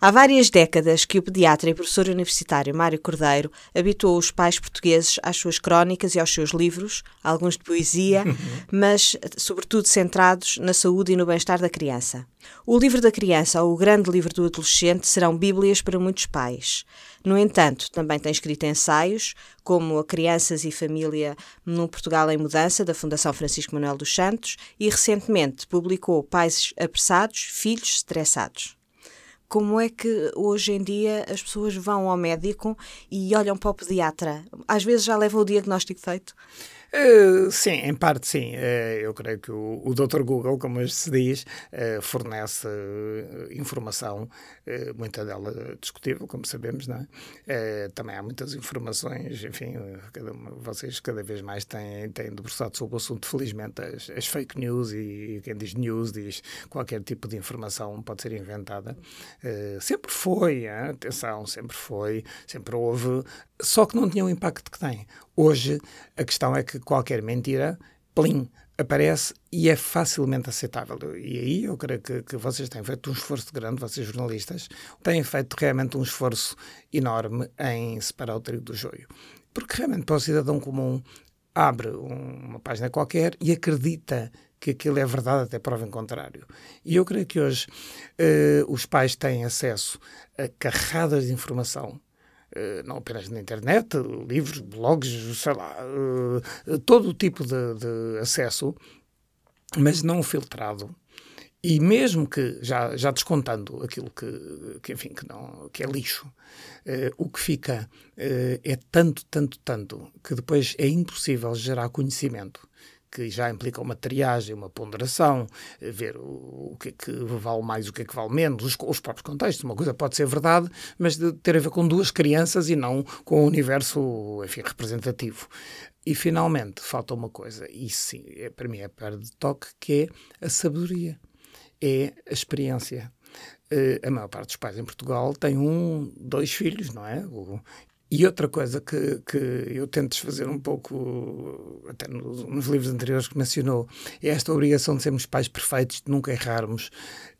Há várias décadas que o pediatra e professor universitário Mário Cordeiro habituou os pais portugueses às suas crónicas e aos seus livros, alguns de poesia, mas sobretudo centrados na saúde e no bem-estar da criança. O livro da criança ou o grande livro do adolescente serão bíblias para muitos pais. No entanto, também tem escrito ensaios, como A Crianças e Família no Portugal em Mudança, da Fundação Francisco Manuel dos Santos, e recentemente publicou Pais Apressados, Filhos Estressados como é que hoje em dia as pessoas vão ao médico e olham para o pediatra? Às vezes já levam o diagnóstico feito? Uh, sim, em parte sim. Uh, eu creio que o, o Dr. Google, como se diz, uh, fornece informação, muita dela discutível, como sabemos, não é? também há muitas informações, enfim, cada, vocês cada vez mais têm, têm debruçado sobre o assunto, felizmente, as, as, fake news e quem diz news diz qualquer tipo de informação pode ser inventada. sempre foi, hein? atenção, sempre foi, sempre houve, só que não tinha o impacto que tem. Hoje, a questão é que qualquer mentira, plim, aparece e é facilmente aceitável. E aí eu creio que, que, vocês têm feito um esforço grande, vocês jornalistas, têm feito realmente um esforço enorme em separar o trigo do joio. Porque realmente para o cidadão comum abre uma página qualquer e acredita que aquilo é verdade até prova em contrário. E eu creio que hoje uh, os pais têm acesso a carradas de informação eh, não apenas na internet, livros, blogs, sei lá, eh, todo o tipo de, de acesso, mas não filtrado. E mesmo que, já, já descontando aquilo que, que, enfim, que, não, que é lixo, uh, o que fica uh, é tanto, tanto, tanto, que depois é impossível gerar conhecimento que já implica uma triagem, uma ponderação, eh, ver o, o que é que vale mais, o que é que vale menos, os, os, próprios contextos. Uma coisa pode ser verdade, mas de ter a ver com duas crianças e não com o universo enfim, representativo. E finalmente falta uma coisa, e sim, é, para mim é a perda de toque, que é a sabedoria, é a experiência. Uh, a maior parte dos pais em Portugal tem um, dois filhos, não é? O, e outra coisa que, que eu tento desfazer um pouco, até nos, nos, livros anteriores que mencionou, é esta obrigação de sermos pais perfeitos, de nunca errarmos,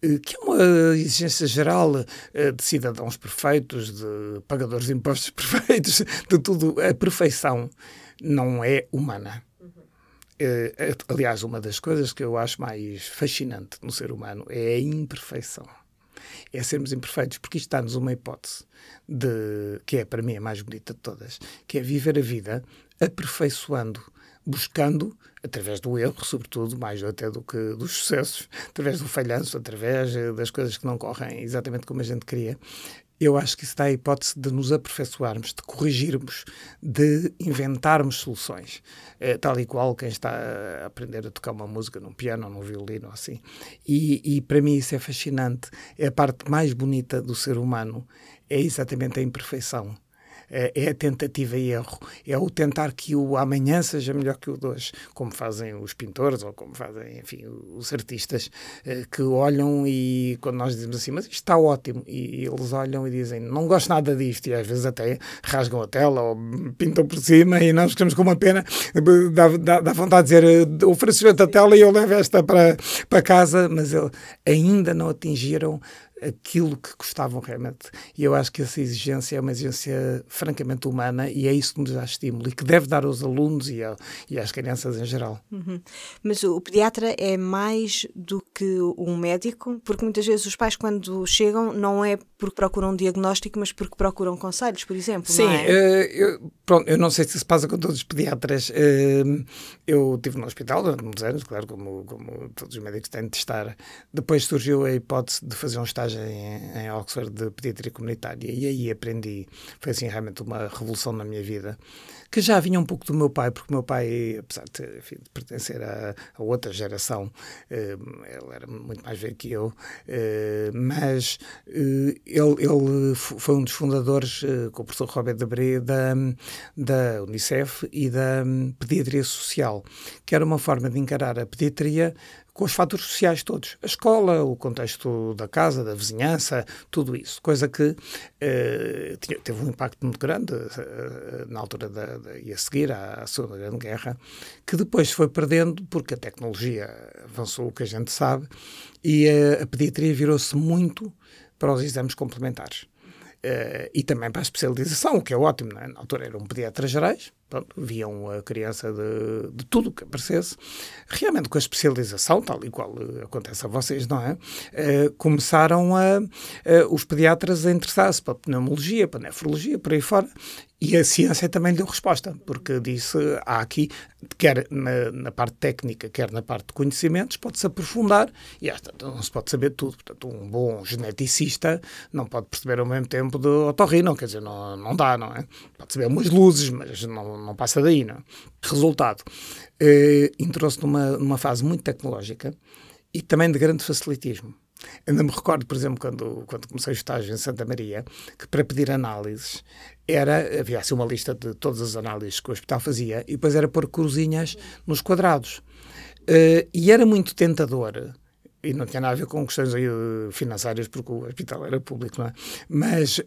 eh, que é uma exigência geral eh, de cidadãos perfeitos, de pagadores de impostos perfeitos, de tudo. A perfeição não é humana. Uh, aliás, uma das coisas que eu acho mais fascinante no ser humano é a imperfeição é sermos imperfeitos, porque isto dá-nos uma hipótese de que é para mim a mais bonita de todas, que é viver a vida aperfeiçoando, buscando através do erro, sobretudo, mais até do que dos sucessos, através do falhanço, através eh, das coisas que não correm exatamente como a gente queria, eu acho que isso dá a hipótese de nos aperfeiçoarmos, de corrigirmos, de inventarmos soluções. É, tal e qual quem está a aprender a tocar uma música num piano ou num violino, assim. E, e para mim isso é fascinante. É a parte mais bonita do ser humano, é exatamente a imperfeição é, é a tentativa e erro, é o tentar que o amanhã seja melhor que o de hoje, como fazem os pintores ou como fazem, enfim, os artistas é, que olham e quando nós dizemos assim, mas isto está ótimo, e eles olham e dizem, não gosto nada disto, e às vezes até rasgam a tela ou pintam por cima e nós ficamos com uma pena, dá, dá, dá vontade de dizer, ofereço-lhe a tela e eu levo esta para, para casa, mas ele, ainda não atingiram aquilo que gostavam realmente. E eu acho que essa exigência é uma exigência francamente humana e é isso que nos dá estímulo e que deve dar aos alunos e, a, e às crianças em geral. Uhum. Mas o pediatra é mais do que um médico, porque muitas vezes os pais, quando chegam, não é porque procuram um diagnóstico, mas porque procuram conselhos, por exemplo. Sim, é? uh, eu, pronto, eu não sei se se passa com todos os pediatras. Uh, eu estive no hospital durante muitos anos, claro, como, como todos os médicos têm de estar. Depois surgiu a hipótese de fazer um estágio estágio em, em Oxford de pediatria comunitária. E aí aprendi, foi assim realmente uma revolução na minha vida, que já vinha um pouco do meu pai, porque o meu pai, apesar de, enfim, de pertencer a, a, outra geração, eh, ele era muito mais velho que eu, eh, mas eh, ele, ele foi um dos fundadores, eh, com o professor Robert Debré, da, da Unicef e da hum, Pediatria Social, que era uma forma de encarar a pediatria com os fatores sociais todos. A escola, o contexto da casa, da vizinhança, tudo isso. Coisa que eh, teve um impacto muito grande eh, na altura da, da, e a seguir à, à Segunda Grande Guerra, que depois foi perdendo porque a tecnologia avançou, o que a gente sabe, e a, a pediatria virou-se muito para os exames complementares. Uh, e também para a especialização, o que é ótimo. É? Na altura eram pediatras gerais, pronto, viam a criança de, de tudo o que aparecesse. Realmente, com a especialização, tal e qual uh, acontece a vocês, não é? Uh, começaram a, os pediatras a interessar-se para a pneumologia, para a nefrologia, por aí fora, e a ciência também deu resposta, porque disse, há aqui, quer na, na parte técnica, quer na parte de conhecimentos, pode-se aprofundar, e esta, não se pode saber tudo. Portanto, um bom geneticista não pode perceber ao mesmo tempo de otorrino, quer dizer, não, não dá, não é? Pode saber umas luzes, mas não, não passa daí, não é? Resultado, eh, entrou-se numa, numa fase muito tecnológica e também de grande facilitismo. Ainda me recordo, por exemplo, quando, quando comecei o estágio em Santa Maria, que para pedir análises era, havia assim uma lista de todas as análises que o hospital fazia e depois era pôr cruzinhas nos quadrados. Uh, e era muito tentador, e não tinha nada a ver com questões uh, financeiras, porque o hospital era público, não é? Mas uh,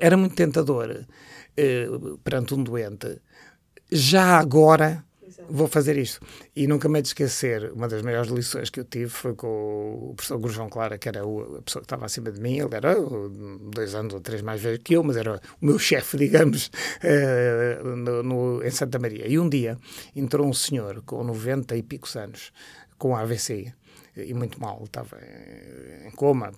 era muito tentador perante um doente, já agora vou fazer isto. E nunca me esquecer, uma das maiores lições que eu tive foi com o professor Gurjão Clara, que era a pessoa que estava acima de mim. Ele era dois anos ou três mais velho que eu, mas era o meu chefe, digamos, uh, no, no, em Santa Maria. E um dia entrou um senhor com 90 e picos anos, com AVC, e muito mal, estava em coma.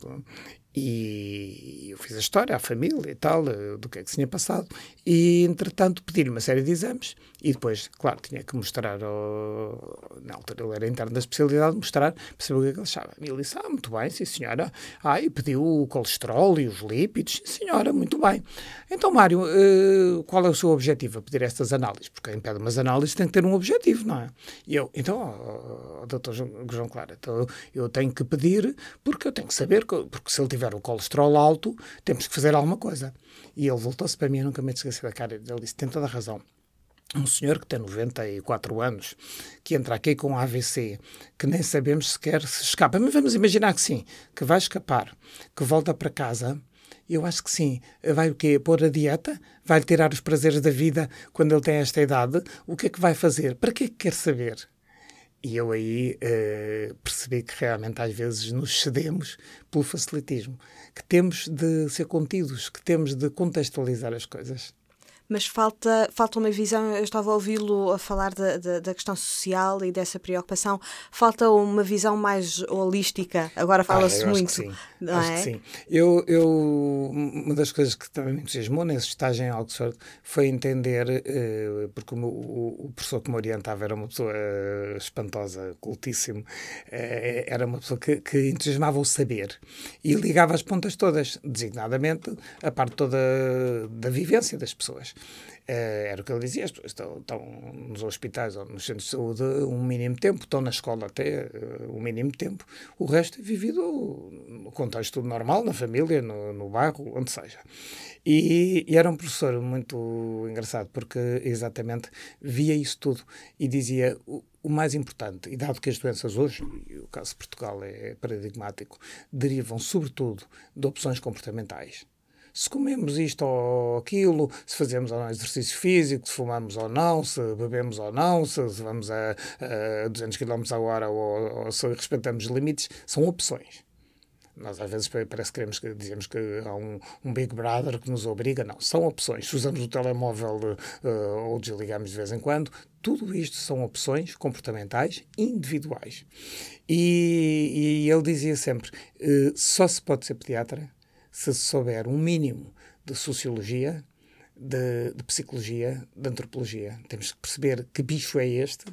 E eu fiz a história à família e tal, eh, do que é que se tinha passado, e entretanto pedi-lhe uma série de exames e depois, claro, tinha que mostrar, ao, na altura ele era interno da especialidade, mostrar, para saber o que é que ele achava. E ele disse: Ah, muito bem, sim senhora. Ah, e pediu o colesterol e os lípidos, sim senhora, muito bem. Então, Mário, uh, qual é o seu objetivo a pedir estas análises? Porque quem pede umas análises tem que ter um objetivo, não é? E eu, então, oh, doutor João Clara, então eu tenho que pedir porque eu tenho que saber, porque se ele tiver tiver o colesterol alto, temos que fazer alguma coisa. E ele voltou-se para mim, eu nunca me esqueci da cara Ele disse: tem toda a razão. Um senhor que tem 94 anos, que entra aqui com AVC, que nem sabemos sequer se escapa. Mas vamos imaginar que sim, que vai escapar, que volta para casa. Eu acho que sim. Vai o quê? Pôr a dieta? Vai tirar os prazeres da vida quando ele tem esta idade? O que é que vai fazer? Para que é que quer saber? E eu aí uh, percebi que realmente às vezes nos cedemos pelo facilitismo, que temos de ser contidos, que temos de contextualizar as coisas mas falta, falta uma visão. Eu estava a ouvi-lo a falar da, da, da, questão social e dessa preocupação. Falta uma visão mais holística. Agora fala-se ah, muito. sim. Não acho é? que sim. Eu, eu, uma das coisas que também me entusiasmou nesse estágio em Oxford foi entender, uh, porque o, o, o, professor que me orientava era uma pessoa uh, espantosa, cultíssimo, uh, era uma pessoa que, que entusiasmava o saber e ligava as pontas todas, designadamente a parte toda da vivência das pessoas. Uh, era o que ele dizia, estão, estão, nos hospitais ou nos centros de saúde um mínimo tempo, estão na escola até uh, um mínimo tempo, o resto é vivido no contexto normal, na família, no, no bairro, onde seja. E, e, era um professor muito engraçado, porque exatamente via isso tudo e dizia o, o mais importante, e dado que as doenças hoje, e o caso de Portugal é paradigmático, derivam sobretudo de opções comportamentais se comemos isto ou aquilo, se fazemos ou não exercício físico, se fumamos ou não, se bebemos ou não, se, vamos a, a 200 km a hora ou, ou se respeitamos limites, são opções. Nós às vezes parece que queremos que dizemos que há um, um, Big Brother que nos obriga. Não, são opções. Se usamos o telemóvel uh, ou desligamos de vez em quando, tudo isto são opções comportamentais individuais. E, e ele dizia sempre: uh, só se pode ser pediatra se souber um mínimo de sociologia, de, de, psicologia, de antropologia. Temos que perceber que bicho é este,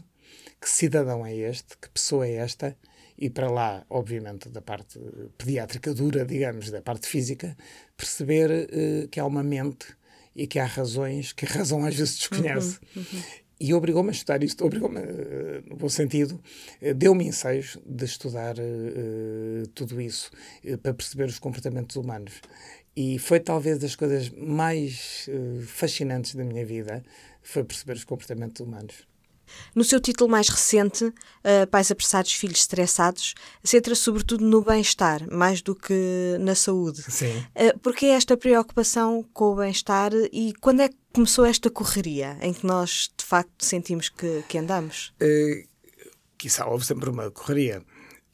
que cidadão é este, que pessoa é esta e para lá, obviamente, da parte pediátrica dura, digamos, da parte física, perceber uh, que há uma mente e que há razões que a razão às vezes desconhece. Uhum, uhum. E obrigou-me a estudar isto, obrigou-me, uh, no bom sentido, uh, deu-me enseios de estudar uh, tudo isso, para perceber os comportamentos humanos. E foi talvez das coisas mais fascinantes da minha vida, foi perceber os comportamentos humanos. No seu título mais recente, Pais Apressados, Filhos Estressados, centra sobretudo no bem-estar, mais do que na saúde. Sim. Uh, Por que esta preocupação com o bem-estar e quando é que começou esta correria em que nós, de facto, sentimos que, que andamos? Uh, quizá houve sempre uma correria,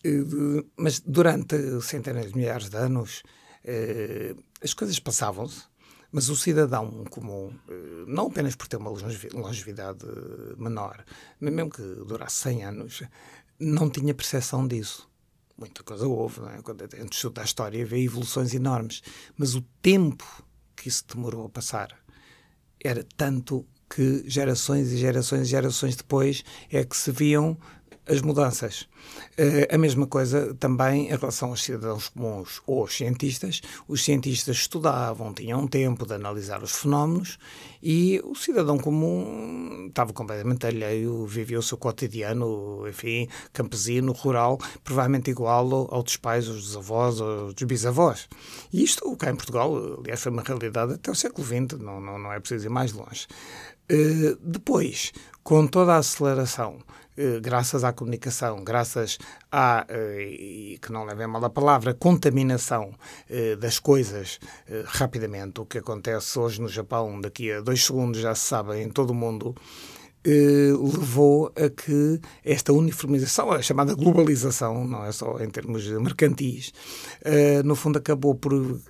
uh, mas durante centenas de milhares de anos uh, as coisas passavam-se mas o cidadão comum, eh, não apenas por ter uma longevidade menor, mas mesmo que durasse 100 anos, não tinha percepção disso. Muita coisa houve, não é? quando a gente estuda a história vê evoluções enormes, mas o tempo que isso demorou a passar era tanto que gerações e gerações e gerações depois é que se viam as mudanças. Uh, a mesma coisa também em relação aos cidadãos comuns ou aos cientistas. Os cientistas estudavam, tinham tempo de analisar os fenómenos e o cidadão comum estava completamente alheio, vivia o seu cotidiano, enfim, campesino, rural, provavelmente igual ao dos pais, aos dos avós, aos dos bisavós. E isto, cá em Portugal, aliás, foi uma realidade até o século XX, não, não, não é preciso ir mais longe. Uh, depois, com toda a aceleração eh, graças à comunicação, graças à, eh, que não levem mal a palavra, contaminação eh, das coisas rapidamente, o que acontece hoje no Japão, daqui a dois segundos já se sabe em todo o mundo, levou a que esta uniformização, a chamada globalização, não é só em termos mercantis, no fundo acabou por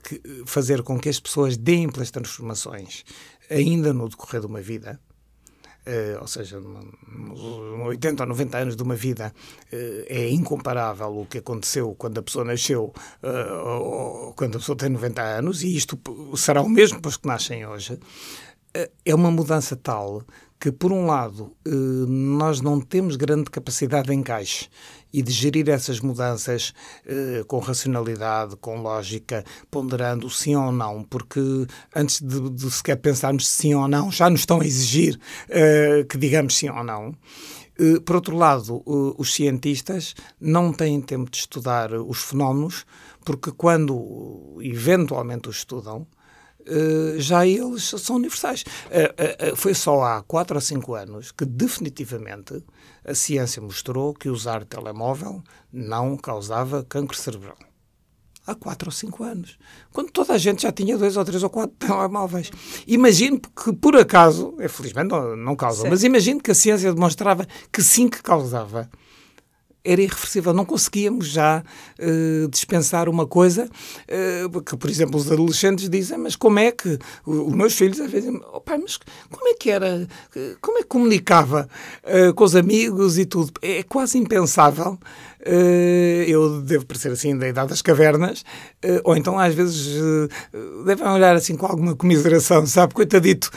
fazer com que as pessoas deem pelas transformações ainda no decorrer de uma vida, Uh, ou seja, 80 ou 90 anos de uma vida uh, é incomparável o que aconteceu quando a pessoa nasceu uh, ou quando a pessoa tem 90 anos, e isto será o mesmo para os que nascem hoje. É uma mudança tal que, por um lado, nós não temos grande capacidade de encaixe e de gerir essas mudanças eh, com racionalidade, com lógica, ponderando sim ou não, porque antes de, de sequer pensarmos sim ou não, já nos estão a exigir eh, que digamos sim ou não. Eh, por outro lado, os cientistas não têm tempo de estudar os fenómenos, porque quando eventualmente os estudam, já eles são universais. Uh, uh, foi só há 4 ou 5 anos que definitivamente a ciência mostrou que usar telemóvel não causava cancro cerebral. Há quatro ou cinco anos. Quando toda a gente já tinha dois ou três ou quatro telemóveis. Imagino que, por acaso, felizmente não, não causa, mas imagino que a ciência demonstrava que sim que causava era irreversível. Não conseguíamos já uh, dispensar uma coisa uh, que, por exemplo, os adolescentes dizem, mas como é que os meus filhos às vezes oh, pai, mas como é que era, como é que comunicava uh, com os amigos e tudo? É quase impensável. eu devo parecer assim da idade das cavernas, ou então às vezes devem olhar assim com alguma comiseração, sabe, coitadito,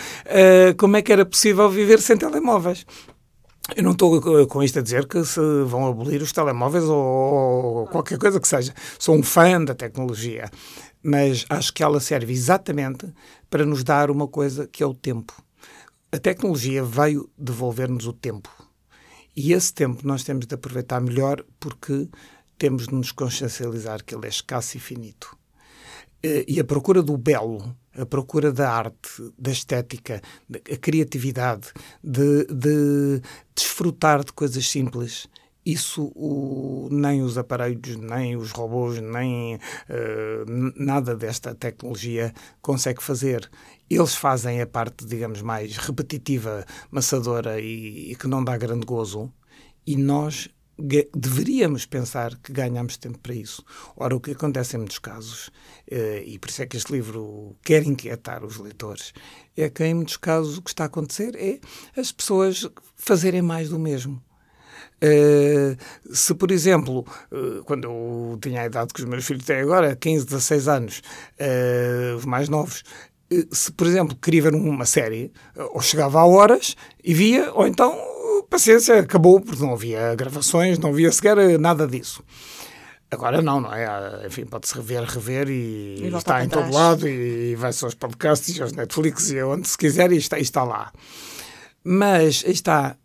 como é que era possível viver sem telemóveis? Eu não estou com isto a dizer que se vão abolir os telemóveis ou, qualquer coisa que seja. Sou um fã da tecnologia, mas acho que ela serve exatamente para nos dar uma coisa que é o tempo. A tecnologia veio devolver-nos o tempo. E esse tempo nós temos de aproveitar melhor porque temos de nos consciencializar que ele é escasso e finito. Eh, e a procura do belo a procura da arte, da estética, a criatividade, de, de desfrutar de coisas simples. Isso o, nem os aparelhos, nem os robôs, nem uh, nada desta tecnologia consegue fazer. Eles fazem a parte, digamos, mais repetitiva, maçadora e, e que não dá grande gozo. E nós deveríamos pensar que ganhamos tempo para isso. Ora, o que acontece em muitos casos, eh, e por isso é que este livro quer inquietar os leitores, é que em muitos casos o que está a acontecer é as pessoas fazerem mais do mesmo. Uh, se, por exemplo, uh, quando eu tinha a idade que os meus filhos têm agora, 15, 16 anos, uh, os mais novos, se, por exemplo, queria ver uma série, ou chegava a horas e via, ou então paciência, acabou, porque não havia gravações, não havia sequer nada disso. Agora não, não é? Enfim, pode-se rever, rever e, E está em trás. todo lado e vai-se aos podcasts e aos Netflix e onde se quiser e está, e está lá. Mas aí está,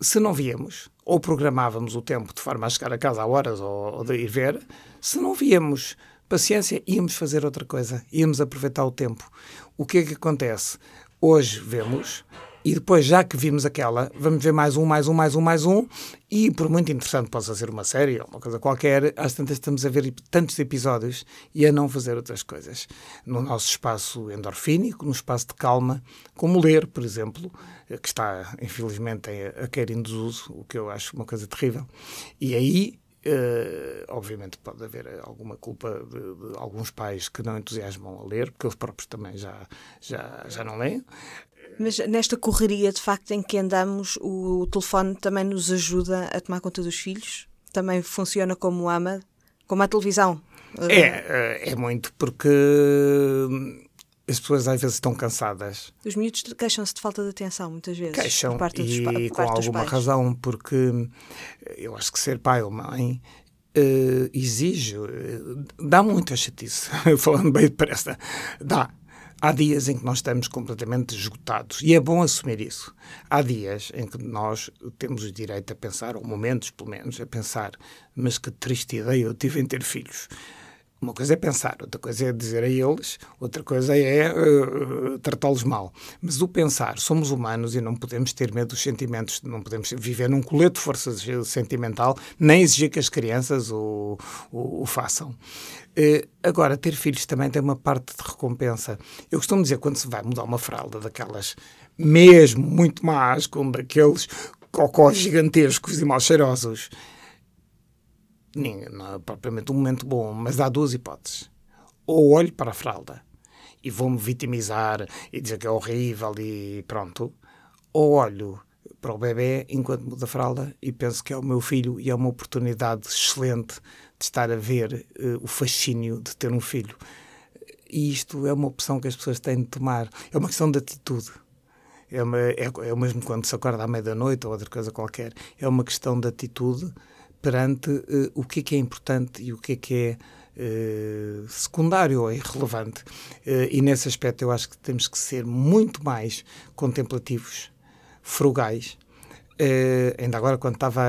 se não víamos, ou programávamos o tempo de forma a chegar a casa a horas ou, ou de ir ver, se não víamos, paciência, íamos fazer outra coisa, íamos aproveitar o tempo. O que é que acontece? Hoje vemos e depois, já que vimos aquela, vamos ver mais um, mais um, mais um, mais um, e por muito interessante possa ser uma série ou uma coisa qualquer, às tantas estamos a ver tantos episódios e a não fazer outras coisas. No nosso espaço endorfínico, no espaço de calma, como ler, por exemplo, eh, que está, infelizmente, a cair em desuso, o que eu acho uma coisa terrível. E aí, eh, obviamente pode haver alguma culpa de, de alguns pais que não entusiasmam a ler, porque eles próprios também já, já, já não leem. Mas nesta correria, de facto, em que andamos, o telefone também nos ajuda a tomar conta dos filhos? Também funciona como ama, como a televisão? É, eh, é muito porque hum, as pessoas às vezes estão cansadas. Os miúdos queixam-se de falta de atenção, muitas vezes. Queixam por parte dos, e por com parte dos alguma pais. razão, porque hum, eu acho que ser pai ou mãe eh, exige, eh, dá muita chatice, falando bem depressa, dá. Há dias em que nós estamos completamente esgotados e é bom assumir isso. Há dias em que nós temos o direito a pensar, ou momentos pelo menos, a pensar, mas que triste ideia eu tive em ter filhos. Uma coisa é pensar, outra coisa é dizer a eles, outra coisa é eh, tratá-los mal. Mas o pensar, somos humanos e não podemos ter medo dos sentimentos, não podemos viver num colete de força sentimental, nem exigir que as crianças o, o, o façam. Eh, agora, ter filhos também tem uma parte de recompensa. Eu costumo dizer, quando se vai mudar uma fralda daquelas mesmo muito más, como daqueles cocós gigantescos e mal cheirosos, não é propriamente um momento bom, mas há duas hipóteses. Ou olho para a fralda e vou-me vitimizar e dizer que é horrível e pronto, ou olho para o bebê enquanto muda a fralda e penso que é o meu filho e é uma oportunidade excelente de estar a ver eh, o fascínio de ter um filho. E isto é uma opção que as pessoas têm de tomar. É uma questão de atitude. É, é, é o mesmo quando se acorda à meia-noite ou outra coisa qualquer. É uma questão de atitude perante eh, o que é que é importante e o que é que é eh, secundário ou irrelevante. Eh, e nesse aspecto eu acho que temos que ser muito mais contemplativos, frugais. Ainda agora, quando estava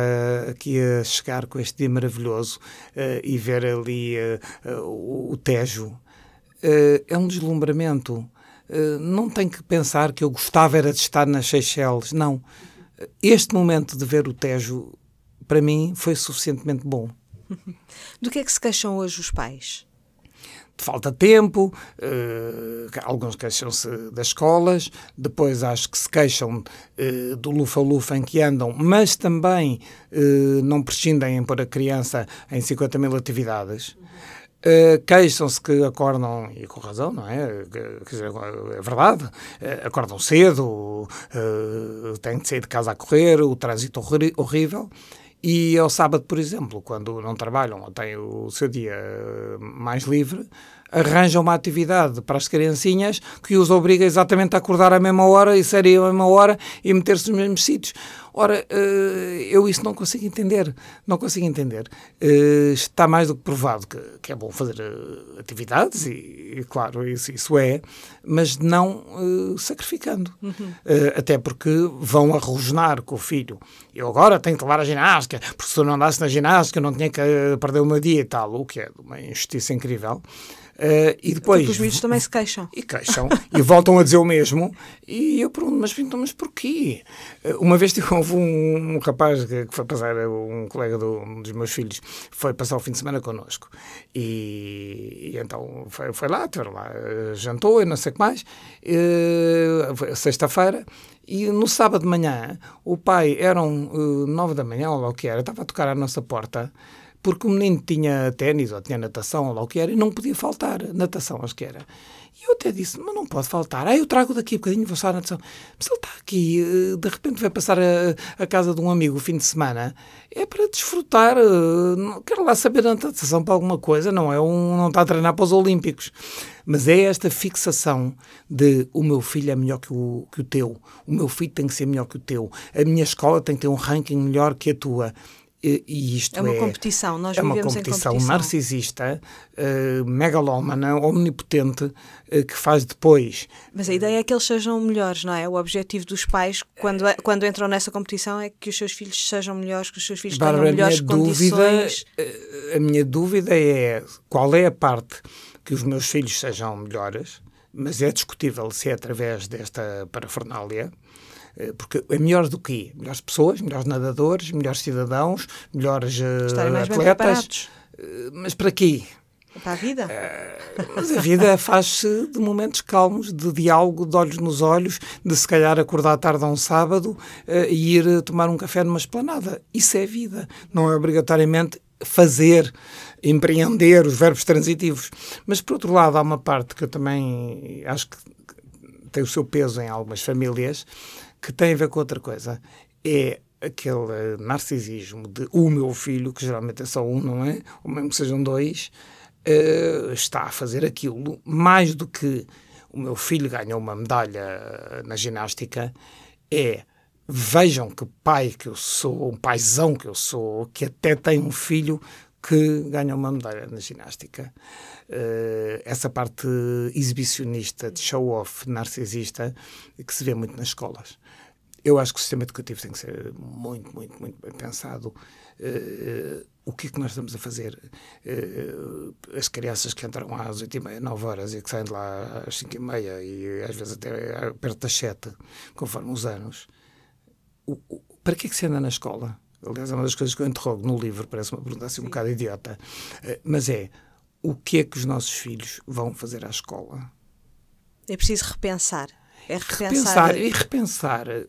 aqui a chegar com este dia maravilhoso e ver ali o, o Tejo, é um deslumbramento. Não tem que pensar que eu gostava era de estar nas Seychelles. Não. Este momento de ver o Tejo, para mim, foi suficientemente bom. Do que é que se queixam hoje os pais? de falta de tempo, eh, alguns queixam-se das escolas, depois acho que se queixam eh, do lufa-lufa em que andam, mas também eh, não prescindem em pôr a criança em 50 mil atividades. Uh, queixam-se que acordam, e com razão, não é? Quer dizer, é verdade, uh, acordam cedo, uh, têm de sair de casa a correr, o trânsito horri horrível. E ao sábado, por exemplo, quando não trabalham ou têm o seu dia mais livre, arranjam uma atividade para as criancinhas que os obriga exatamente a acordar à mesma hora e saírem à mesma hora e meter-se nos mesmos sítios. Ora, eu isso não consigo entender. Não consigo entender. Está mais do que provado que, é bom fazer atividades, e, claro, isso, é, mas não sacrificando. Uhum. Uh, até porque vão arrojonar com o filho. Eu agora tenho que levar a ginástica, porque se eu não andasse na ginástica, eu não tinha que perder o meu dia e tal, o que é uma injustiça incrível. Uh, e depois Porque os miúdos também se queixam. e queixam. E voltam a dizer o mesmo. E eu pergunto, mas, então, mas porquê? Uh, uma vez houve um, um rapaz que, que foi passar, um colega do, um dos meus filhos foi passar o fim de semana connosco. E, e então foi, foi lá, lá, uh, jantou e não sei o que mais. Sexta-feira. E no sábado de manhã o pai, eram nove da manhã ou lá o que era, estava a tocar à nossa porta porque o menino tinha ténis ou tinha natação ou lá o que era e não podia faltar. Natação, acho que era. E eu até disse, mas não pode faltar. Ah, eu trago daqui a bocadinho, vou estar na natação. Mas ele está aqui, eh, de repente vai passar a, a casa de um amigo o fim de semana. É para desfrutar. Eh, quero lá saber a natação para alguma coisa, não é um, não está a treinar para os Olímpicos. Mas é esta fixação de o meu filho é melhor que o, que o teu, o meu filho tem que ser melhor que o teu, a minha escola tem que ter um ranking melhor que a tua. E isto é uma é, competição, nós é uma competição, competição. narcisista, uh, megalómana, omnipotente, uh, que faz depois. Mas a ideia é que eles sejam melhores, não é? O objetivo dos pais, quando, quando entram nessa competição, é que os seus filhos sejam melhores, que os seus filhos Bárbara, tenham melhores a condições. Dúvida, a minha dúvida é qual é a parte que os meus filhos sejam melhores, mas é discutível se é através desta parafernália eh, porque é melhores do que melhores pessoas, melhores nadadores, melhores cidadãos, melhores uh, atletas. Uh, mas para quê? Para a vida? Uh, mas a vida faz-se de momentos calmos, de diálogo, de olhos nos olhos, de se calhar acordar tarde a um sábado e ir tomar um café numa esplanada. Isso é vida. Não é obrigatoriamente fazer, empreender os verbos transitivos. Mas, por outro lado, há uma parte que eu também acho que tem o seu peso em algumas famílias, que tem a ver com outra coisa. É aquele narcisismo de o meu filho, que geralmente é só um, não é? Ou mesmo que sejam dois, uh, está a fazer aquilo mais do que o meu filho ganhou uma medalha na ginástica, é vejam que pai que eu sou, um paizão que eu sou, que até tem um filho que ganha uma medalha na ginástica. Uh, essa parte exibicionista, de show-off, narcisista, que se vê muito nas escolas. Eu acho que o sistema educativo tem que ser muito, muito, muito bem pensado. Uh, o que é que nós estamos a fazer? Uh, as crianças que entram às 8 e meia, 9 horas e que saem de lá às 5 e meia e às vezes até perto das 7, conforme os anos, o, o, para que é que se anda na escola? Aliás, é uma das coisas que eu interrogo no livro, parece uma pergunta assim um bocado idiota, uh, mas é o que é que os nossos filhos vão fazer à escola? É preciso repensar. É repensar. repensar. E repensar, eh,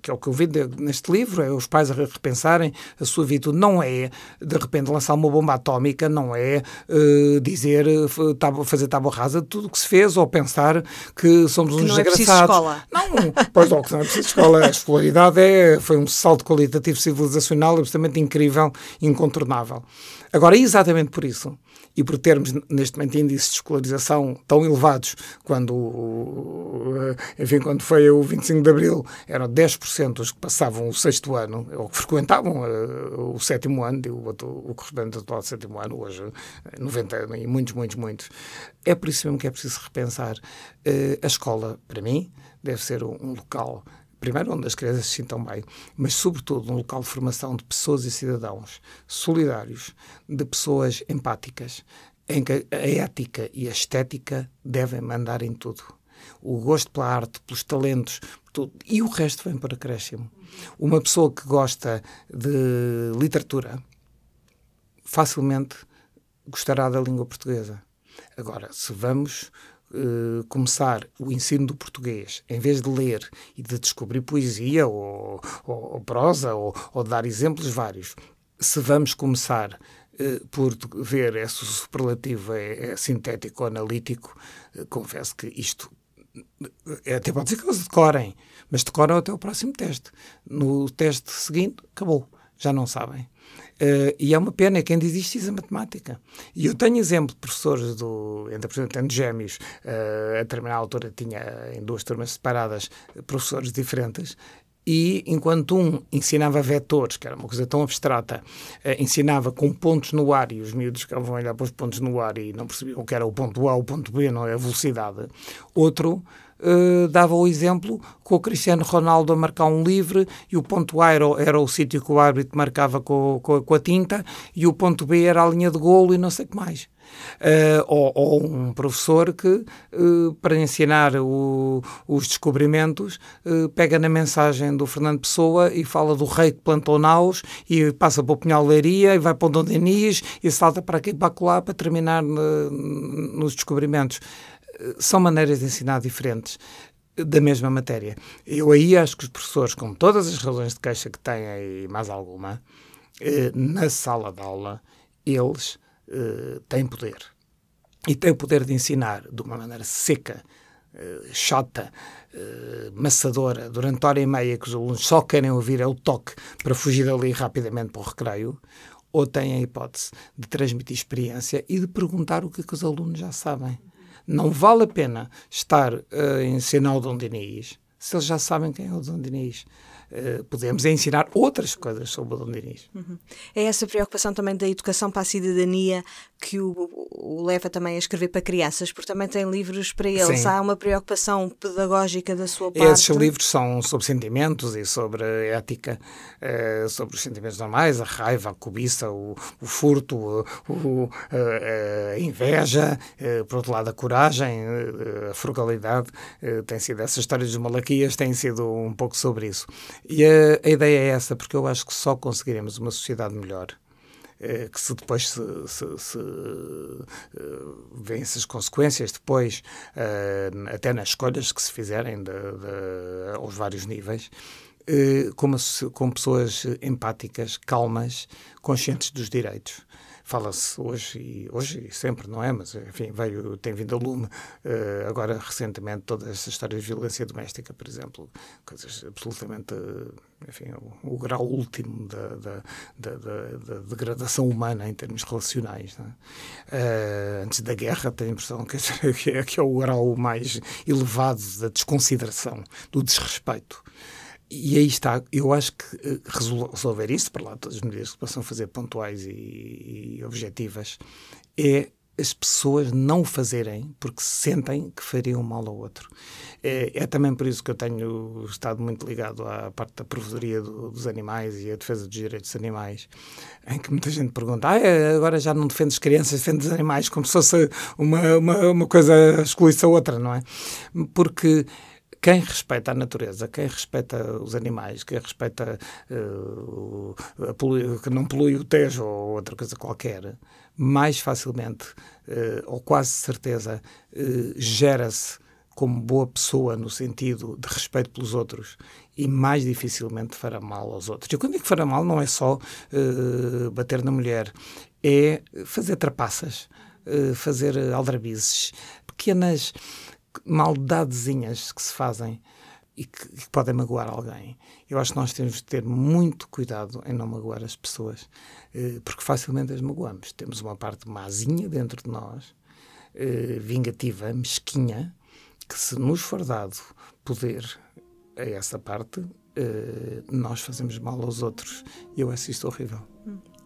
que é o que eu vi neste livro, é os pais a repensarem a sua vida. Não é, de repente, lançar uma bomba atómica, não é uh, dizer, uh, fazer tábua rasa de tudo o que se fez, ou pensar que somos que uns não é desgraçados. escola. Não, pois não, é preciso escola. A escolaridade é, foi um salto qualitativo civilizacional absolutamente incrível, incontornável. Agora, exatamente por isso, e por termos neste momento índices de escolarização tão elevados, quando, enfim, quando foi o 25 de Abril, eram 10% os que passavam o sexto ano, ou que frequentavam uh, o sétimo ano, o, o, o correspondente atual do sétimo ano, hoje 90 e muitos, muitos, muitos. É por isso mesmo que é preciso repensar. Uh, a escola, para mim, deve ser um local primeiro onde as crianças se sintam bem, mas sobretudo um local de formação de pessoas e cidadãos solidários, de pessoas empáticas, em que a ética e a estética devem mandar em tudo. O gosto pela arte, pelos talentos, tudo. e o resto vem para acréscimo. Uma pessoa que gosta de literatura facilmente gostará da língua portuguesa. Agora, se vamos uh, começar o ensino do português, em vez de ler e de descobrir poesia ou, ou, ou prosa ou, ou dar exemplos vários, se vamos começar uh, por ver esse superlativo é, é sintético ou analítico, uh, confesso que isto é, até pode ser que eles decorem, mas decoram até o próximo teste. No teste seguinte, acabou, já não sabem. Uh, e é uma pena, quem diz isto diz a matemática. E eu tenho exemplo de professores, do, ainda por exemplo, tendo gêmeos, uh, a determinada altura tinha em duas turmas separadas professores diferentes, e enquanto um ensinava vetores, que era uma coisa tão abstrata, ensinava com pontos no ar e os miúdos ficavam a olhar para os pontos no ar e não percebiam o que era o ponto A, o ponto B, não é a velocidade. Outro uh, dava o exemplo com o Cristiano Ronaldo a marcar um livre e o ponto A era, era o sítio que o árbitro marcava com, com, com, a tinta e o ponto B era a linha de golo e não sei o que mais. Uh, ou, ou, um professor que, uh, para ensinar o, os descobrimentos, pega na mensagem do Fernando Pessoa e fala do rei que plantou naus e passa para o Pinhal Leiria e vai para o Dom Denis e salta para aqui para lá para terminar nos descobrimentos são maneiras de ensinar diferentes da mesma matéria. Eu aí acho que os professores, com todas as razões de queixa que têm e mais alguma, eh, na sala de aula, eles uh, têm poder. E têm o poder de ensinar de uma maneira seca, uh, chata, maçadora, durante hora e meia que os alunos só querem ouvir é o toque para fugir dali rapidamente para o recreio, ou têm a hipótese de transmitir experiência e de perguntar o que, é que os alunos já sabem. Não vale a pena estar a ensinar o Dom Diniz se eles já sabem quem é o Dom Diniz. Uh, podemos ensinar outras coisas sobre o Dom Diniz. Uhum. É essa preocupação também da educação para a cidadania que o, o, leva também a escrever para crianças, porque também tem livros para eles. Sim. Há uma preocupação pedagógica da sua parte. Esses livros são sobre sentimentos e sobre ética, uh, sobre os sentimentos normais, a raiva, a cobiça, o, o furto, o, a inveja, por outro lado a coragem, a frugalidade. tem sido essas histórias dos malaquias têm sido um pouco sobre isso. E a, a ideia é essa, porque eu acho que só conseguiremos uma sociedade melhor eh, que se depois se, se, se uh, vêem essas consequências depois uh, até nas escolhas que se fizerem de, de, aos vários níveis uh, como, com pessoas empáticas, calmas, conscientes dos direitos fala-se hoje e hoje e sempre, não é? Mas, enfim, veio, tem vindo a lume uh, agora recentemente toda essa história de violência doméstica, por exemplo, coisas absolutamente, enfim, o, o grau último da, da, da, da, degradação humana em termos relacionais. É? Uh, antes da guerra, tenho a impressão que é, que é o grau mais elevado da desconsideração, do desrespeito. E aí está, eu acho que eh, resolver isso, para lá todas as medidas que possam fazer pontuais e, e objetivas, é as pessoas não o fazerem porque sentem que fariam mal ao outro. É, é, também por isso que eu tenho estado muito ligado à parte da provedoria do, dos animais e à defesa dos direitos dos animais, em que muita gente pergunta: ah, é, agora já não defendes crianças, defendes animais, como se fosse uma, uma, uma coisa excluísse a outra, não é? Porque quem respeita a natureza, quem respeita os animais, quem respeita uh, polui, que não polui o Tejo ou outra coisa qualquer, mais facilmente, uh, ou quase certeza, uh, gera-se como boa pessoa no sentido de respeito pelos outros e mais dificilmente fará mal aos outros. E quando digo fará mal, não é só bater na mulher, é fazer trapaças, fazer aldrabizes, pequenas maldadezinhas que se fazem e que, que, podem magoar alguém. Eu acho que nós temos de ter muito cuidado em não magoar as pessoas, eh, porque facilmente as magoamos. Temos uma parte mazinha dentro de nós, eh, vingativa, mesquinha, que se nos for dado poder a essa parte, eh, nós fazemos mal aos outros. E eu acho isto horrível.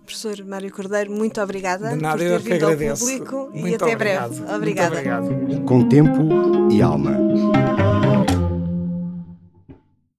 Professor Mário Cordeiro, muito obrigada De nada, por ter vindo ao público muito e até obrigado. breve. Obrigada. Com tempo e alma.